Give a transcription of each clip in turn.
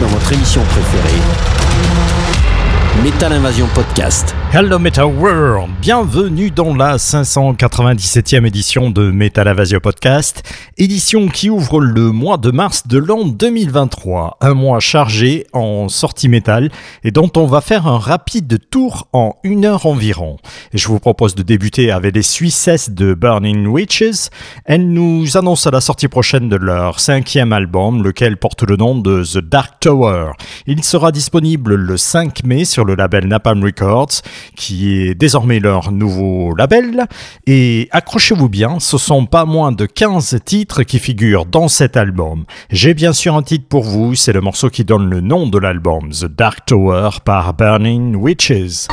dans votre émission préférée. Metal Invasion Podcast. Hello Metal World, bienvenue dans la 597e édition de Metal Invasion Podcast, édition qui ouvre le mois de mars de l'an 2023, un mois chargé en sortie métal et dont on va faire un rapide tour en une heure environ. Et je vous propose de débuter avec les Suissesses de Burning Witches. Elles nous annoncent la sortie prochaine de leur cinquième album, lequel porte le nom de The Dark Tower. Il sera disponible le 5 mai sur le label Napalm Records qui est désormais leur nouveau label. Et accrochez-vous bien, ce sont pas moins de 15 titres qui figurent dans cet album. J'ai bien sûr un titre pour vous, c'est le morceau qui donne le nom de l'album, The Dark Tower par Burning Witches.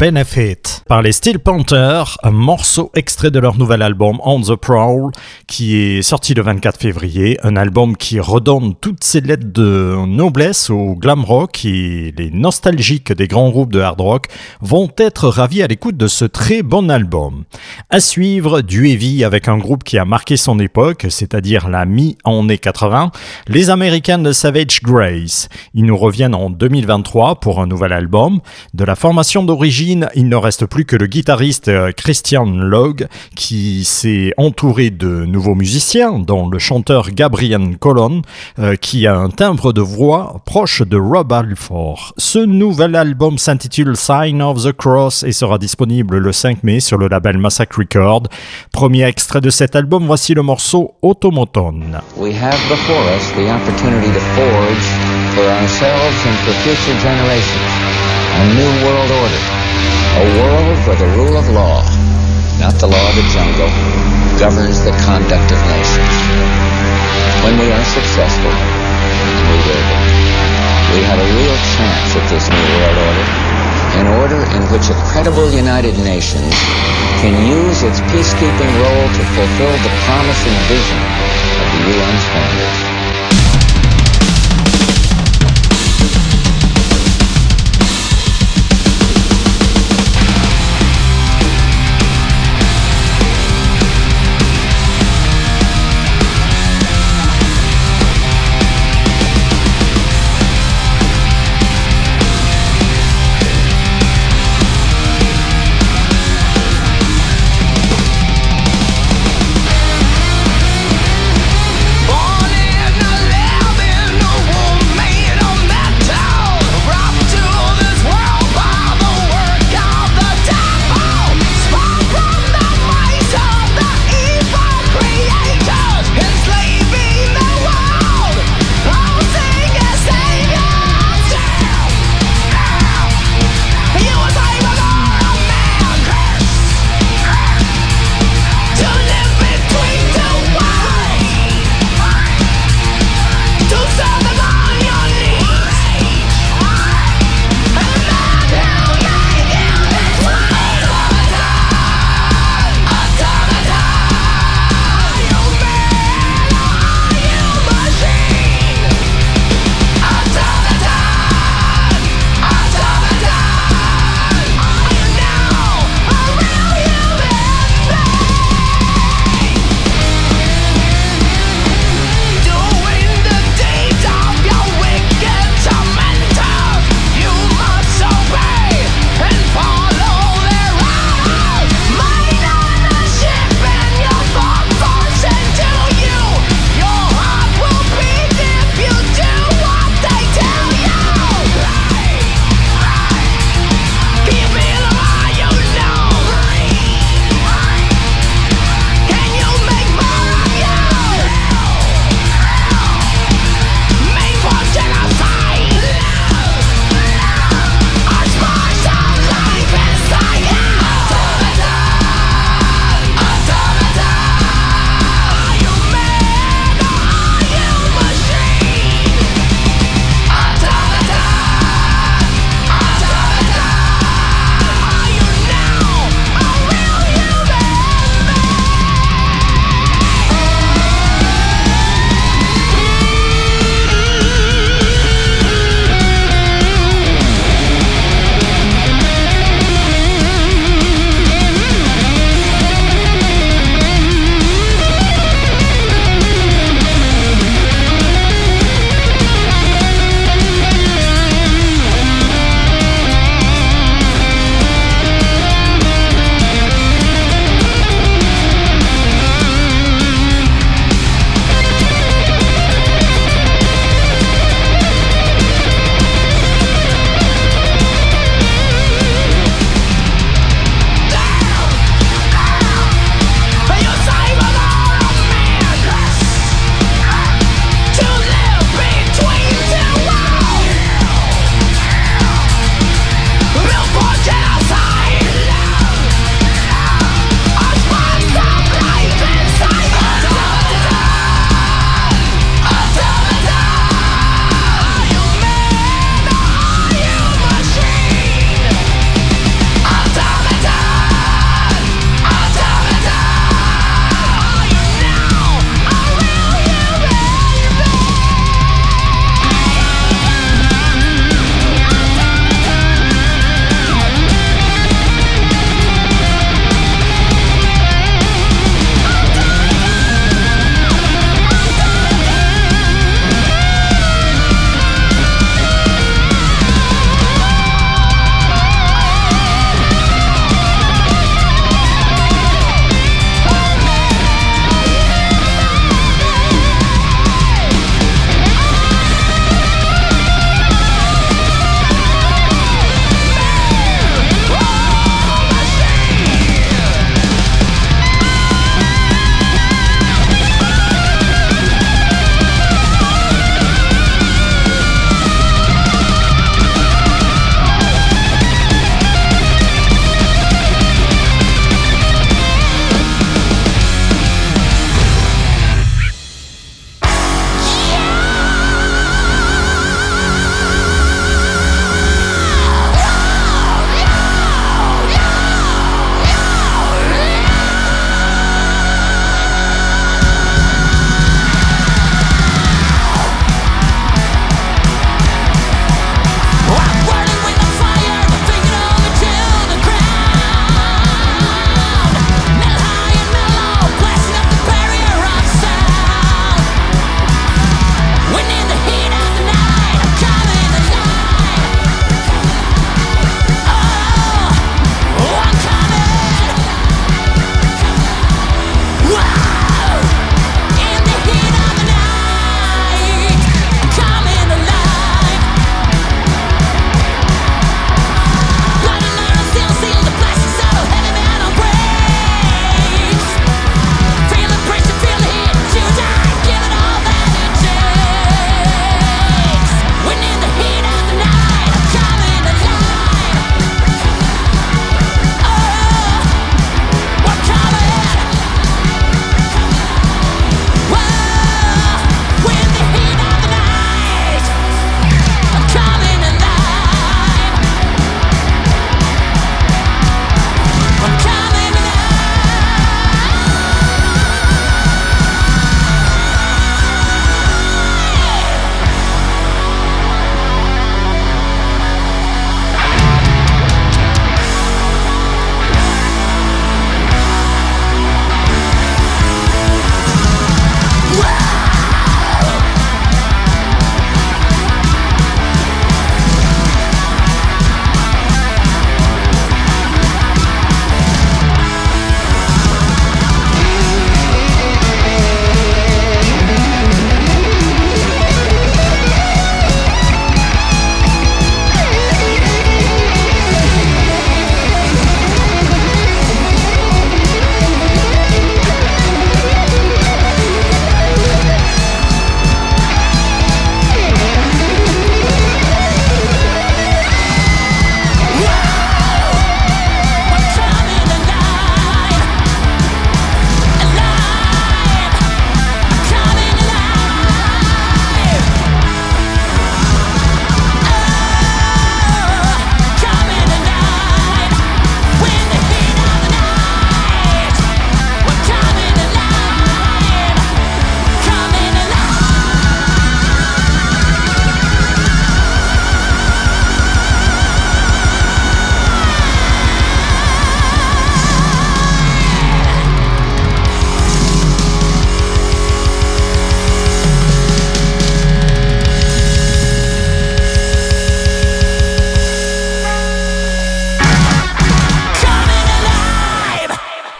Benefit par les Steel Panthers, un morceau extrait de leur nouvel album On the Prowl qui est sorti le 24 février, un album qui redonne toutes ses lettres de noblesse au glam rock et les nostalgiques des grands groupes de hard rock vont être ravis à l'écoute de ce très bon album. À suivre, du heavy avec un groupe qui a marqué son époque, c'est-à-dire la mi-année 80, les Américains de Savage Grace. Ils nous reviennent en 2023 pour un nouvel album. De la formation d'origine, il ne reste plus que le guitariste euh, Christian Log qui s'est entouré de nouveaux musiciens, dont le chanteur Gabriel Colon, euh, qui a un timbre de voix proche de Rob Alford. Ce nouvel album s'intitule Sign of the Cross et sera disponible le 5 mai sur le label Massacre Record. Premier extrait de cet album, voici le morceau Automoton. We have before us the opportunity to forge for ourselves and for future generations a new world order. A world where the rule of law, not the law of the jungle, governs the conduct of nations. When we are successful, and we will be, we have a real chance at this new world order, an order in which a credible United Nations can use its peacekeeping role to fulfill the promise and vision of the UN standards.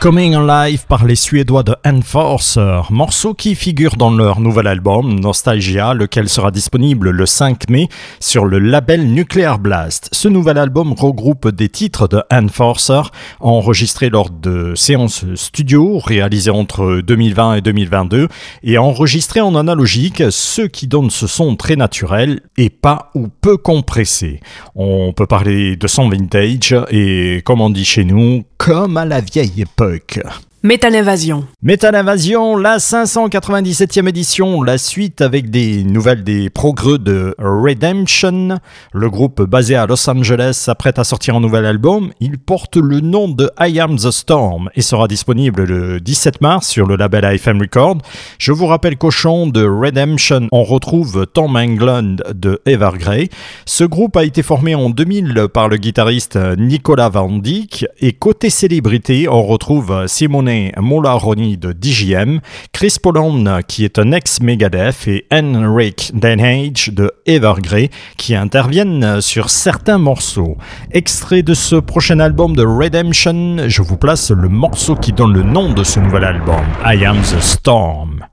Coming Alive par les Suédois de Enforcer, morceau qui figure dans leur nouvel album Nostalgia, lequel sera disponible le 5 mai sur le label Nuclear Blast. Ce nouvel album regroupe des titres de Enforcer enregistrés lors de séances studio réalisées entre 2020 et 2022 et enregistrés en analogique, ce qui donne ce son très naturel et pas ou peu compressé. On peut parler de son vintage et comme on dit chez nous, comme à la vieille époque. Metal Invasion. Metal Invasion, la 597e édition, la suite avec des nouvelles des progrès de Redemption. Le groupe basé à Los Angeles s'apprête à sortir un nouvel album. Il porte le nom de I Am the Storm et sera disponible le 17 mars sur le label IFM Record. Je vous rappelle chant de Redemption, on retrouve Tom Englund de Evergrey. Ce groupe a été formé en 2000 par le guitariste Nicolas Van Dyck et côté célébrité, on retrouve Simone Molaroni de DJM, Chris Poland qui est un ex-Megadeth et Henrik Denhage de Evergrey qui interviennent sur certains morceaux. Extrait de ce prochain album de Redemption, je vous place le morceau qui donne le nom de ce nouvel album, I Am the Storm.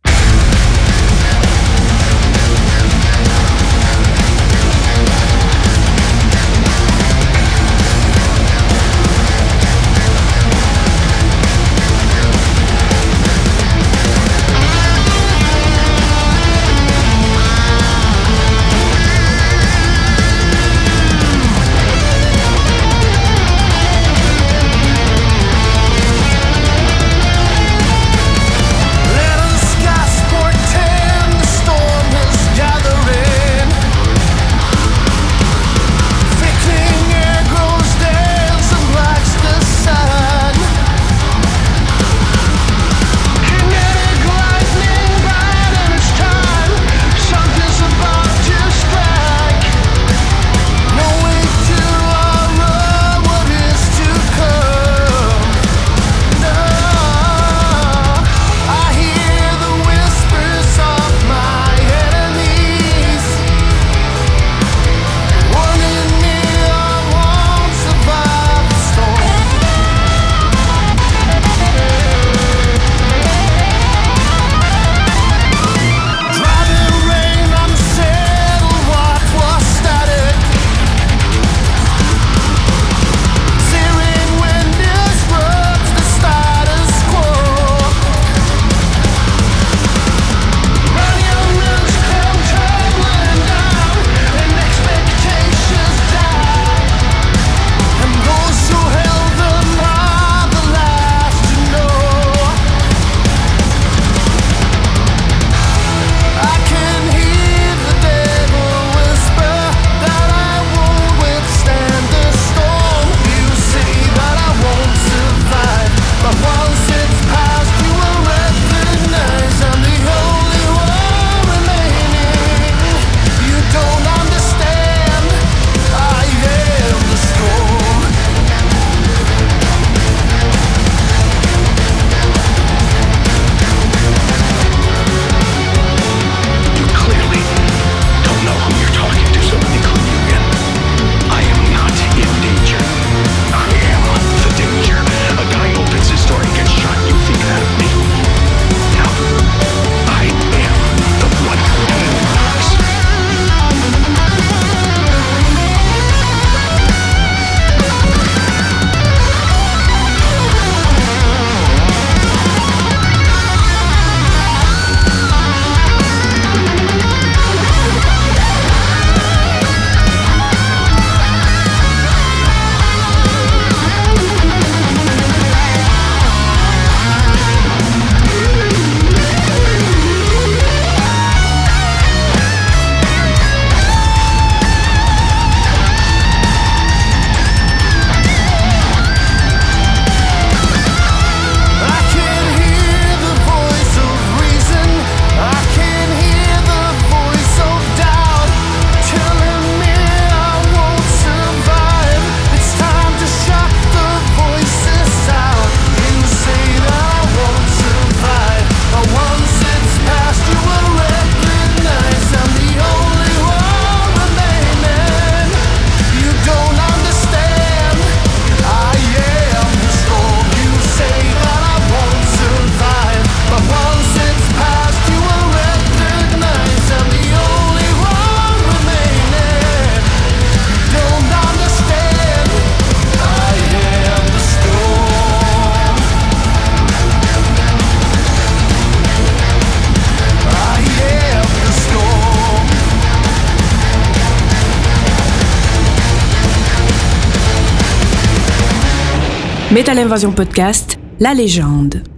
Metal Invasion Podcast, la légende.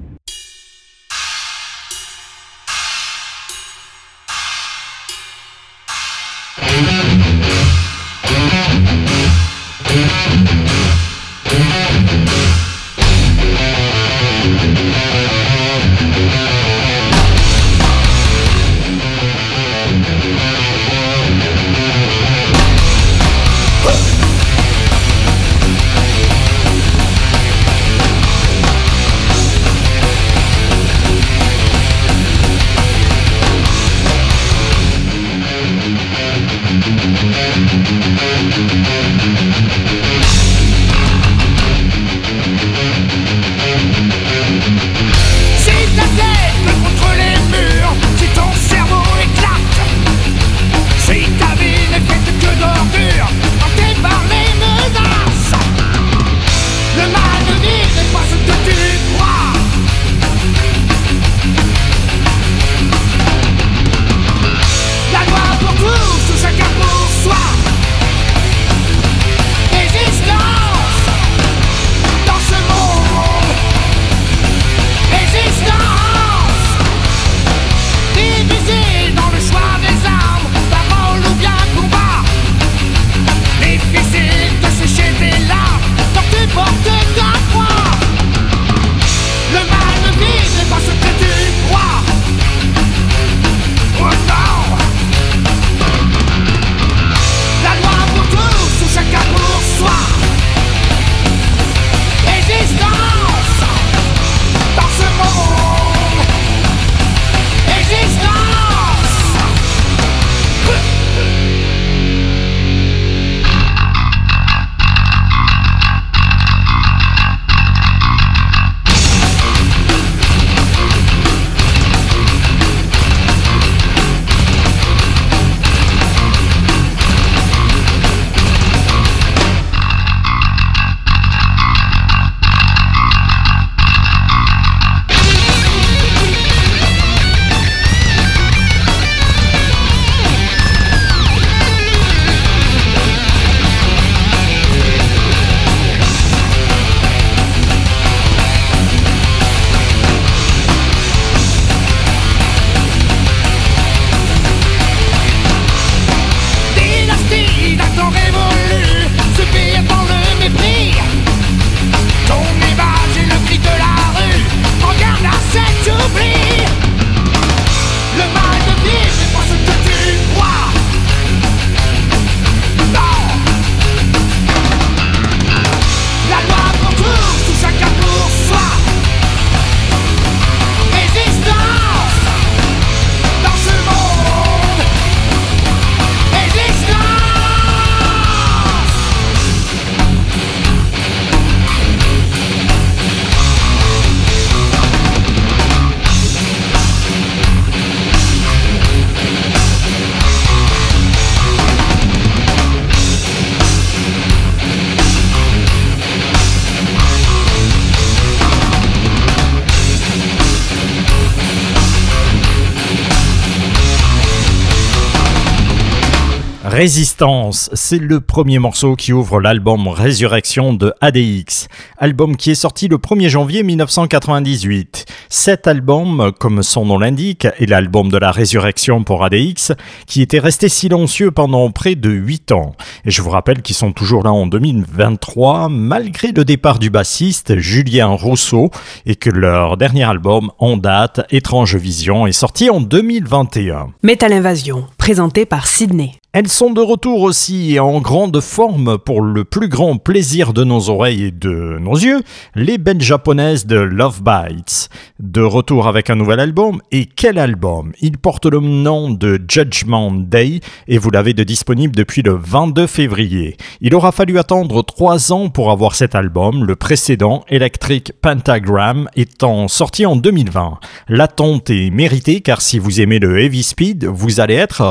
Résistance, c'est le premier morceau qui ouvre l'album Résurrection de ADX, album qui est sorti le 1er janvier 1998. Cet album, comme son nom l'indique, est l'album de la résurrection pour ADX, qui était resté silencieux pendant près de 8 ans. Et je vous rappelle qu'ils sont toujours là en 2023, malgré le départ du bassiste Julien Rousseau, et que leur dernier album en date, Étrange Vision, est sorti en 2021. Metal Invasion, présenté par Sydney. Elles sont de retour aussi en grande forme pour le plus grand plaisir de nos oreilles et de nos yeux, les belles japonaises de Love Bites. De retour avec un nouvel album, et quel album? Il porte le nom de Judgment Day et vous l'avez de disponible depuis le 22 février. Il aura fallu attendre trois ans pour avoir cet album, le précédent, Electric Pentagram, étant sorti en 2020. L'attente est méritée car si vous aimez le heavy speed, vous allez être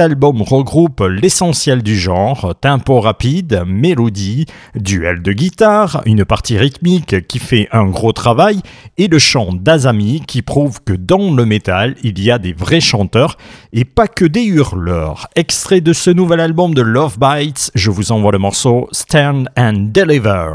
album regroupe l'essentiel du genre, tempo rapide, mélodie, duel de guitare, une partie rythmique qui fait un gros travail et le chant d'Azami qui prouve que dans le métal, il y a des vrais chanteurs et pas que des hurleurs. Extrait de ce nouvel album de Love Bites, je vous envoie le morceau Stand and Deliver.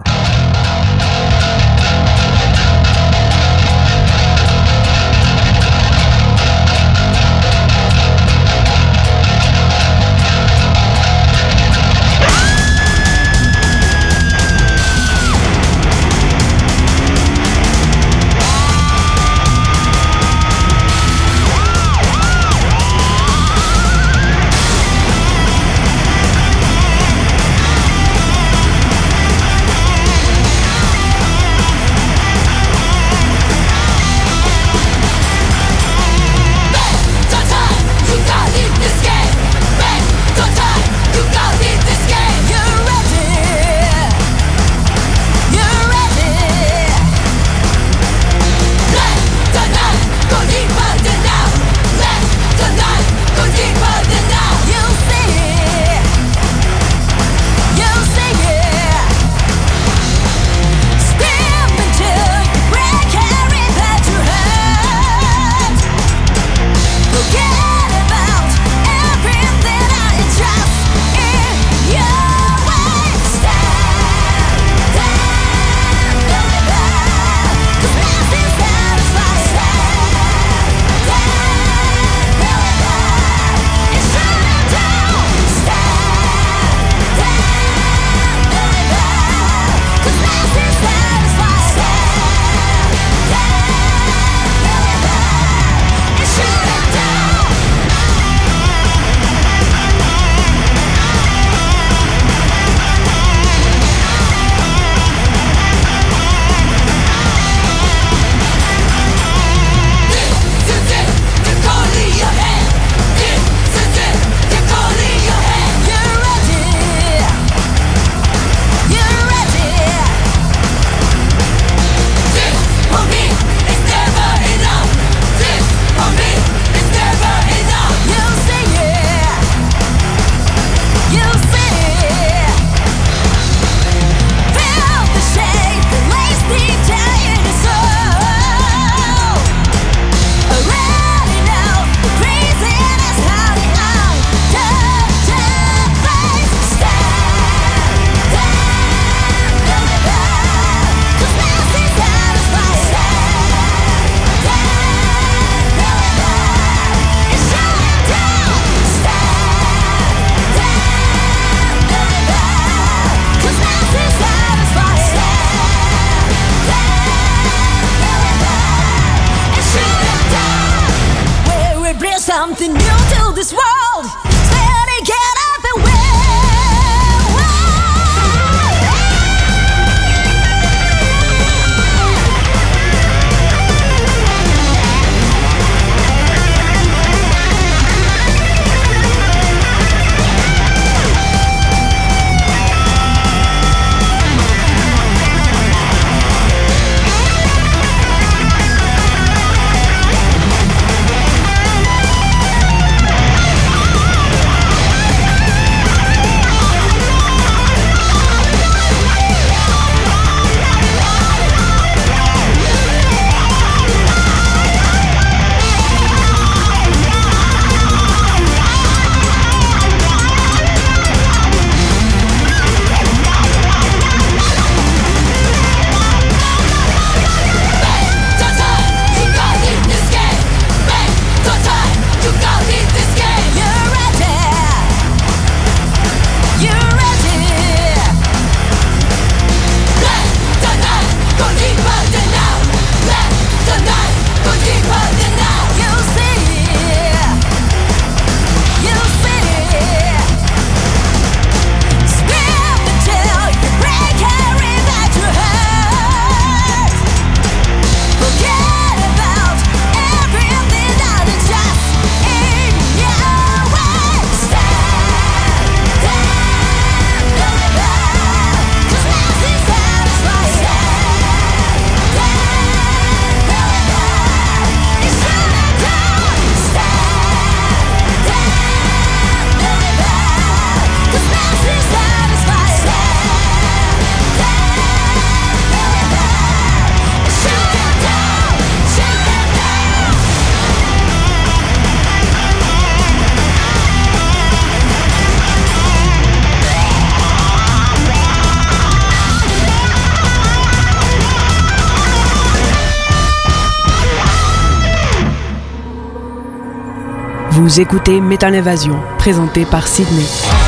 Vous écoutez Métal Invasion, présenté par Sydney.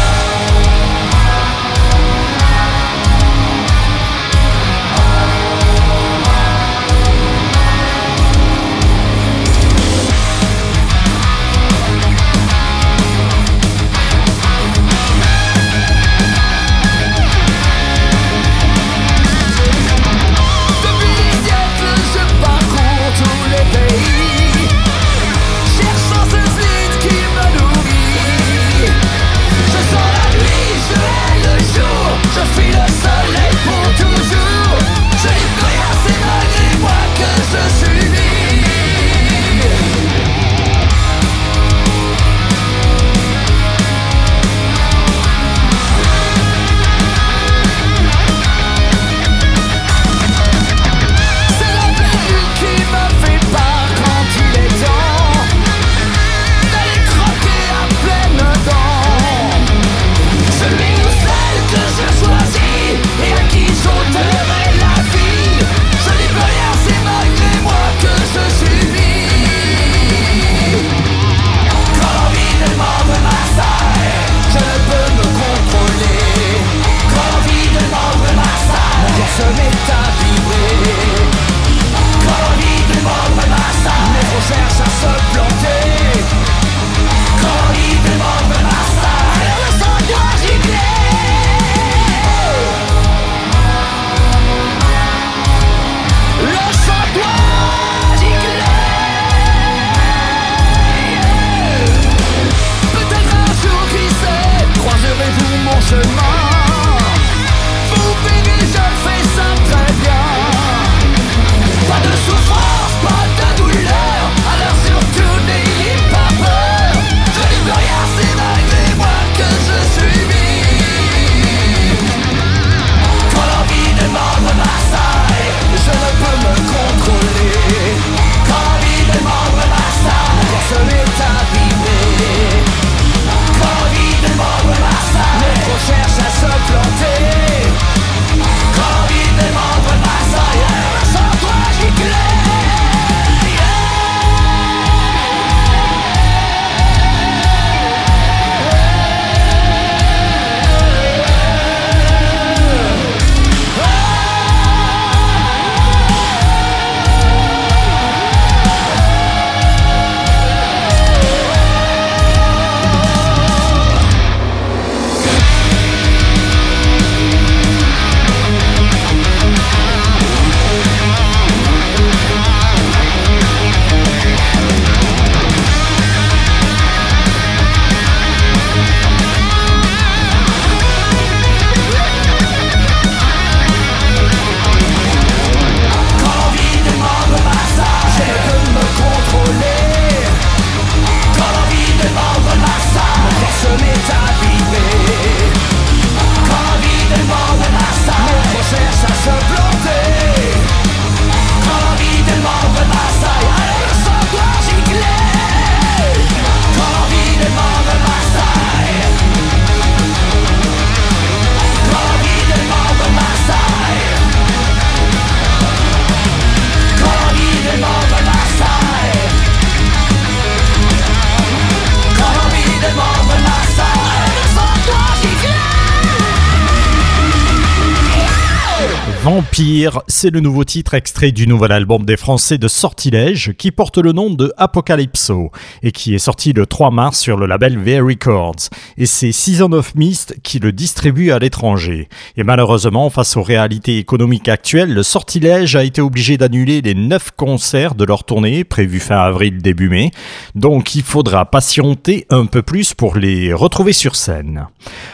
Vampire, c'est le nouveau titre extrait du nouvel album des Français de Sortilège qui porte le nom de Apocalypso et qui est sorti le 3 mars sur le label V Records. Et c'est Season of Mist qui le distribue à l'étranger. Et malheureusement, face aux réalités économiques actuelles, le Sortilège a été obligé d'annuler les 9 concerts de leur tournée prévue fin avril début mai. Donc il faudra patienter un peu plus pour les retrouver sur scène.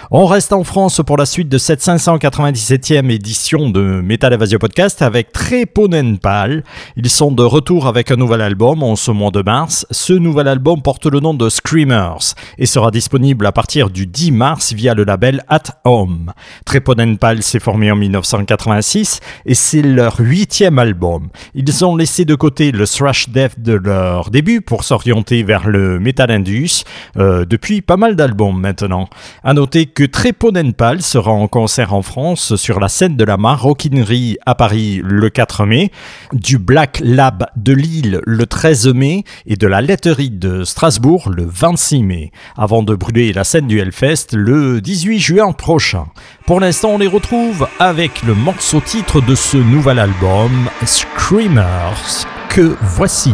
On reste en France pour la suite de cette 597e édition de Metal Evasion Podcast avec Treponenpal. Ils sont de retour avec un nouvel album en ce mois de mars. Ce nouvel album porte le nom de Screamers et sera disponible à partir du 10 mars via le label At Home. Treponenpal s'est formé en 1986 et c'est leur huitième album. Ils ont laissé de côté le thrash death de leur début pour s'orienter vers le metal indus euh, depuis pas mal d'albums maintenant. À noter que Treponenpal sera en concert en France sur la scène de la Maroquinerie À Paris le 4 mai, du Black Lab de Lille le 13 mai et de la laiterie de Strasbourg le 26 mai, avant de brûler la scène du Hellfest le 18 juin prochain. Pour l'instant, on les retrouve avec le morceau titre de ce nouvel album, Screamers, que voici.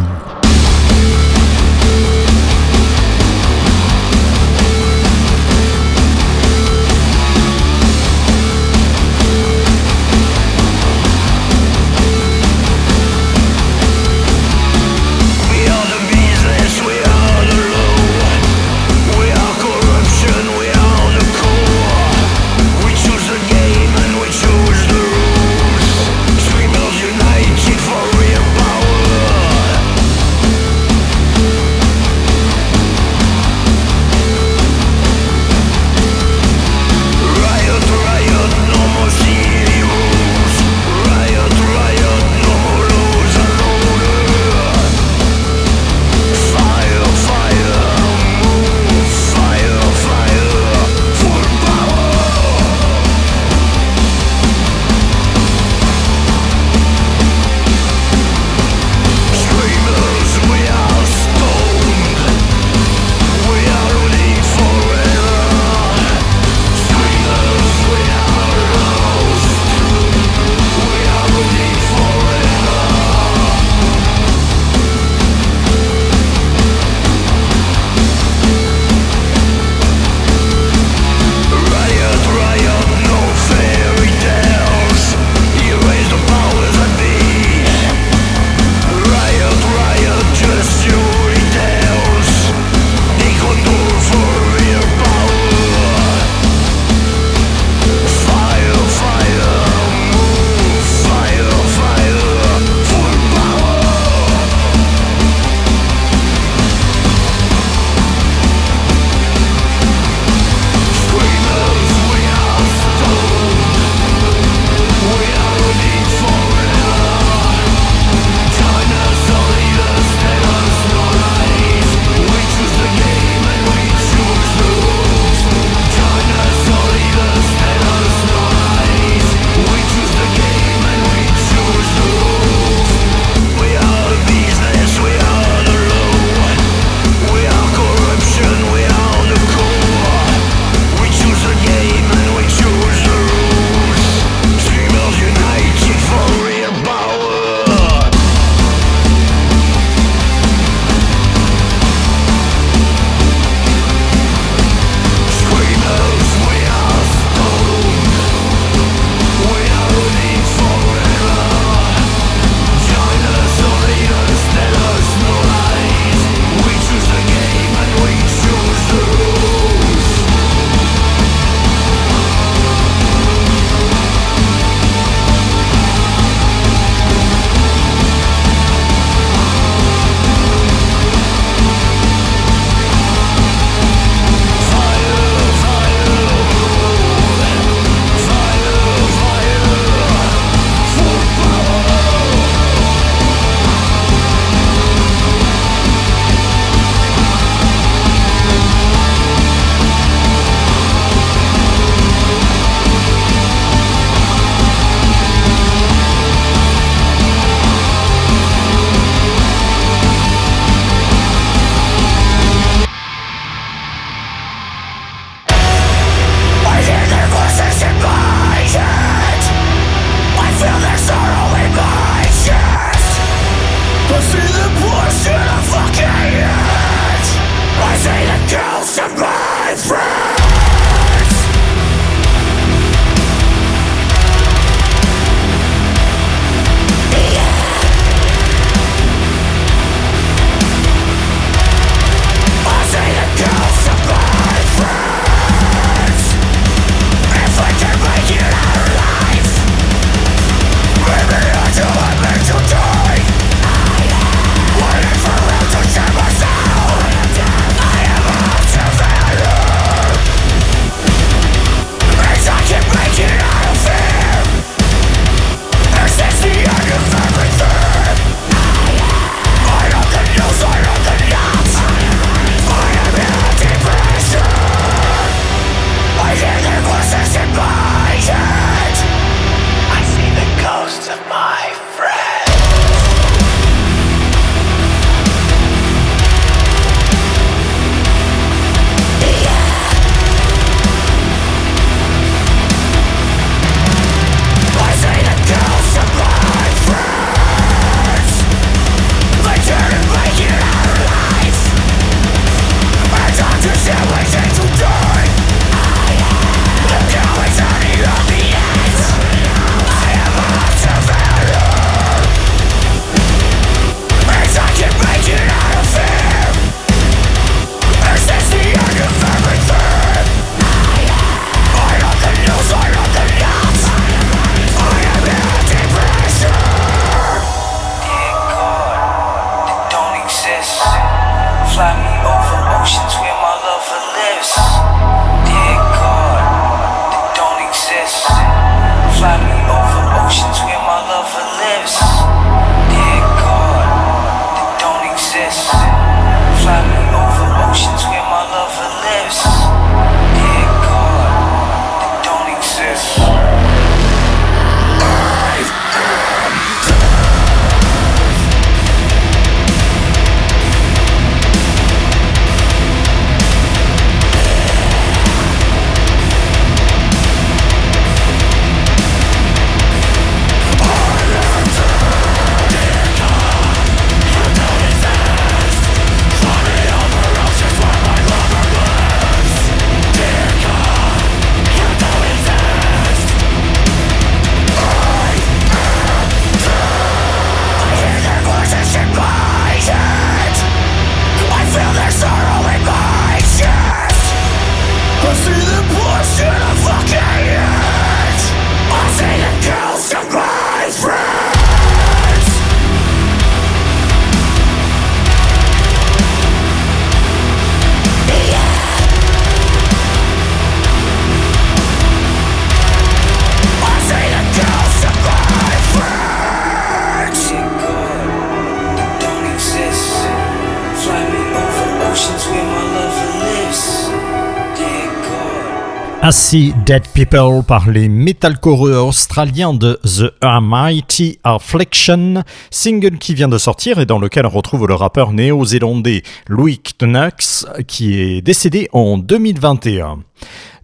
Ainsi, Dead People par les metalcore australiens de The Almighty Affliction, single qui vient de sortir et dans lequel on retrouve le rappeur néo-zélandais Louis Knux qui est décédé en 2021.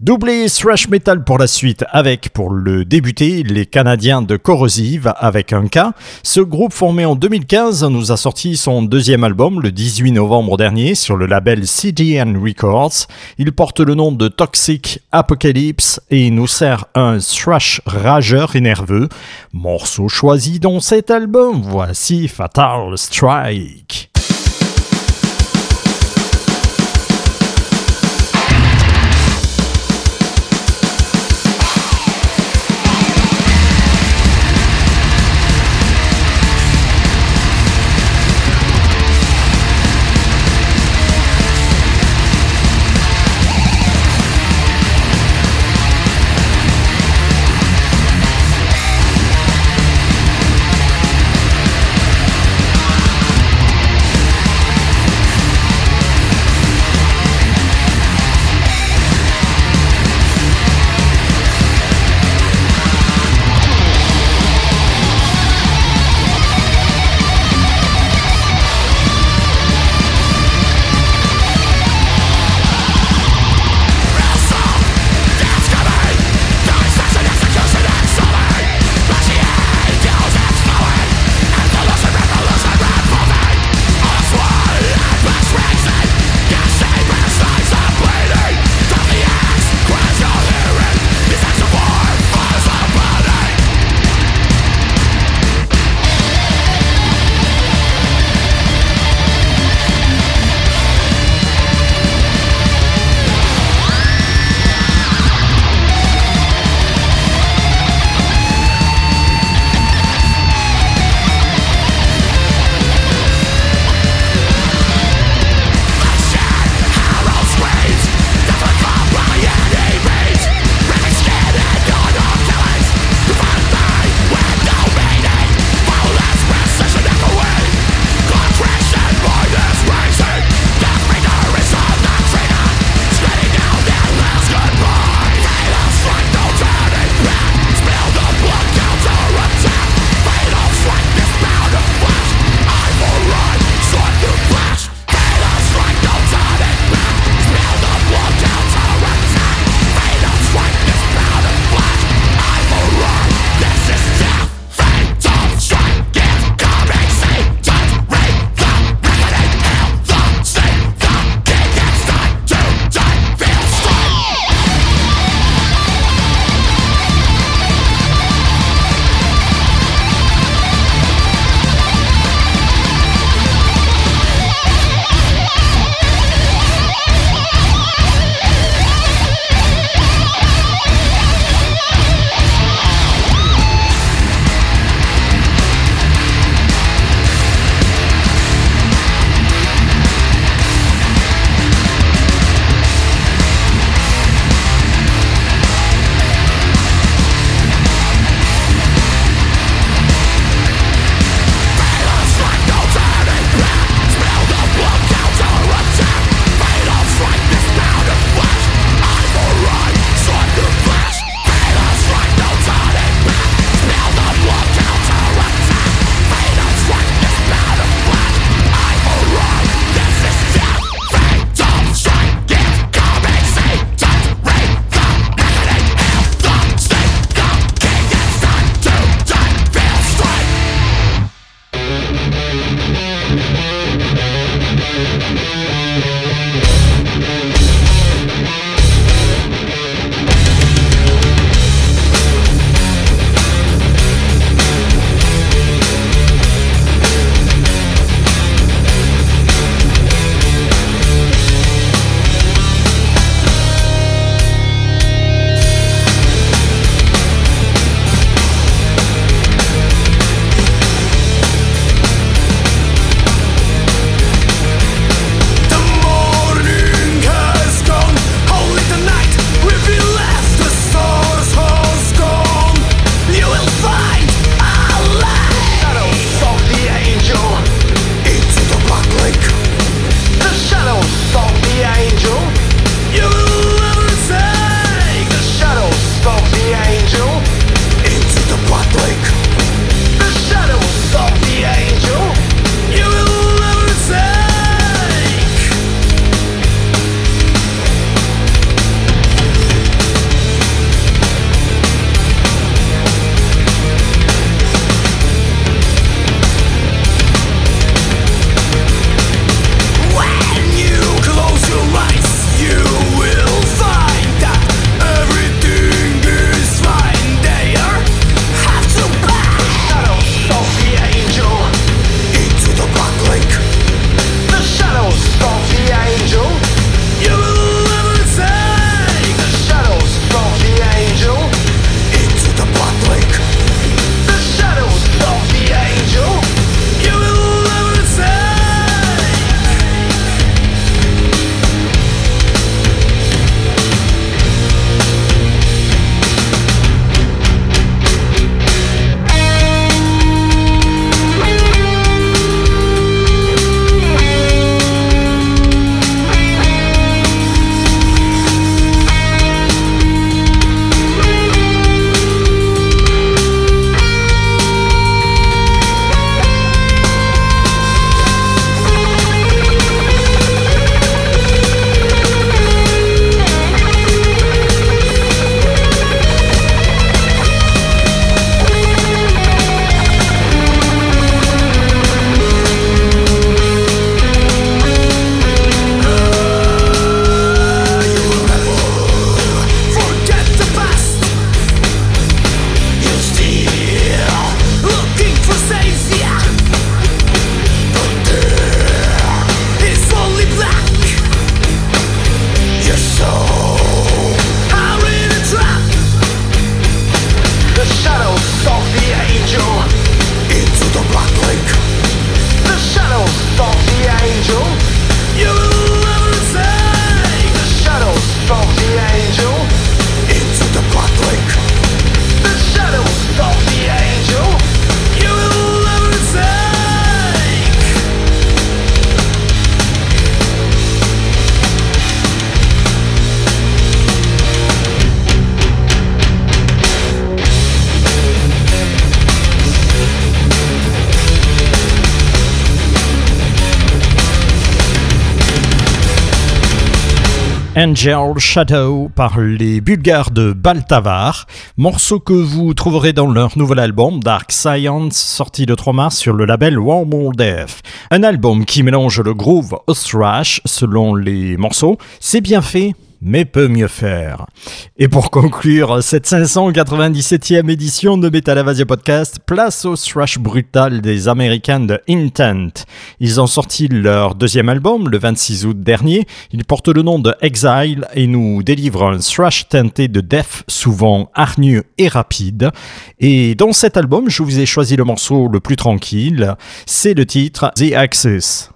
Doublé thrash metal pour la suite avec, pour le débuter, les Canadiens de Corrosive avec un K. Ce groupe formé en 2015 nous a sorti son deuxième album le 18 novembre dernier sur le label CDN Records. Il porte le nom de Toxic Apocalypse et nous sert un thrash rageur et nerveux. Morceau choisi dans cet album, voici Fatal Strike. Angel Shadow par les Bulgares de Baltavar, morceau que vous trouverez dans leur nouvel album Dark Science, sorti le 3 mars sur le label Wormhole Death. Un album qui mélange le groove au thrash selon les morceaux, c'est bien fait, mais peut mieux faire. Et pour conclure cette 597e édition de Metal Avasia Podcast, place au thrash brutal des Américains de Intent. Ils ont sorti leur deuxième album le 26 août dernier. Il porte le nom de Exile et nous délivre un thrash teinté de death souvent hargneux et rapide. Et dans cet album, je vous ai choisi le morceau le plus tranquille. C'est le titre The Axis.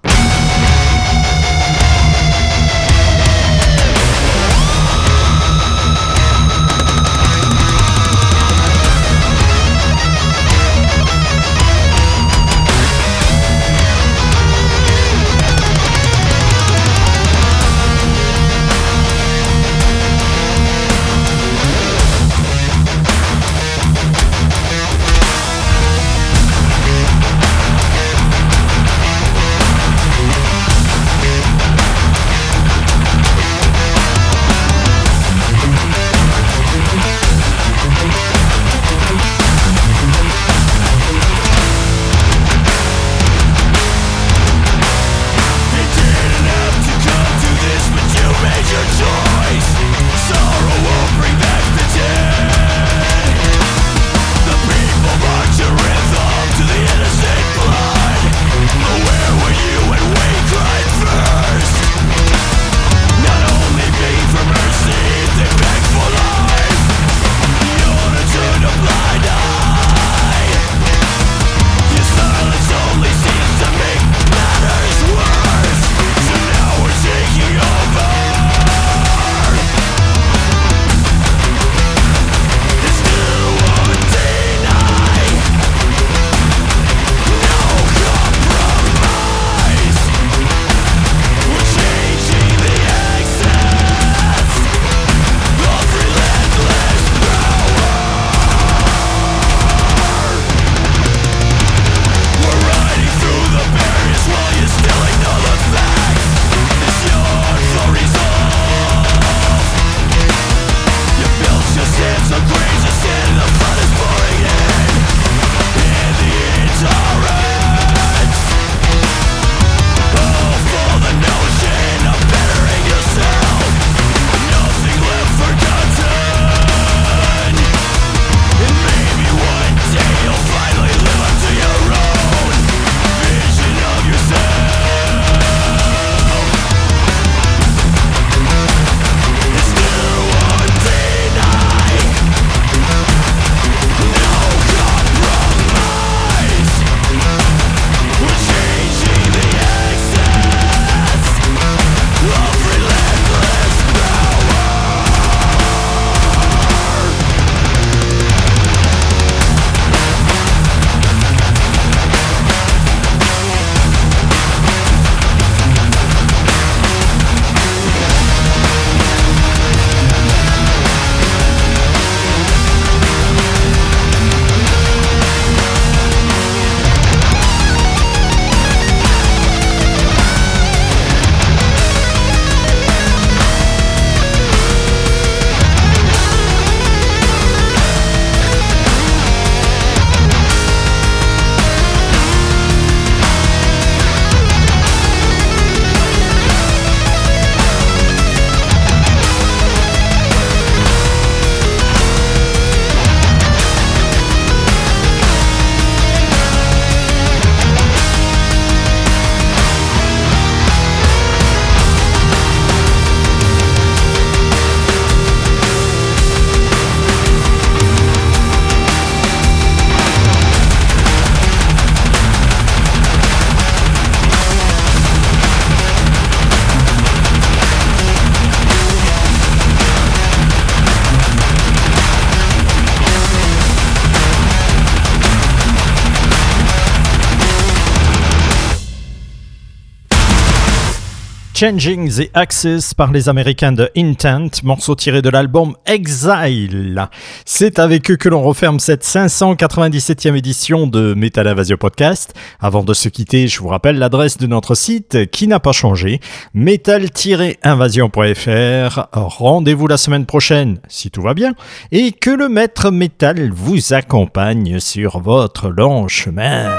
Changing the Axis par les Américains de Intent, morceau tiré de l'album Exile. C'est avec eux que l'on referme cette 597e édition de Metal Invasion Podcast. Avant de se quitter, je vous rappelle l'adresse de notre site qui n'a pas changé, metal-invasion.fr. Rendez-vous la semaine prochaine, si tout va bien, et que le maître métal vous accompagne sur votre long chemin.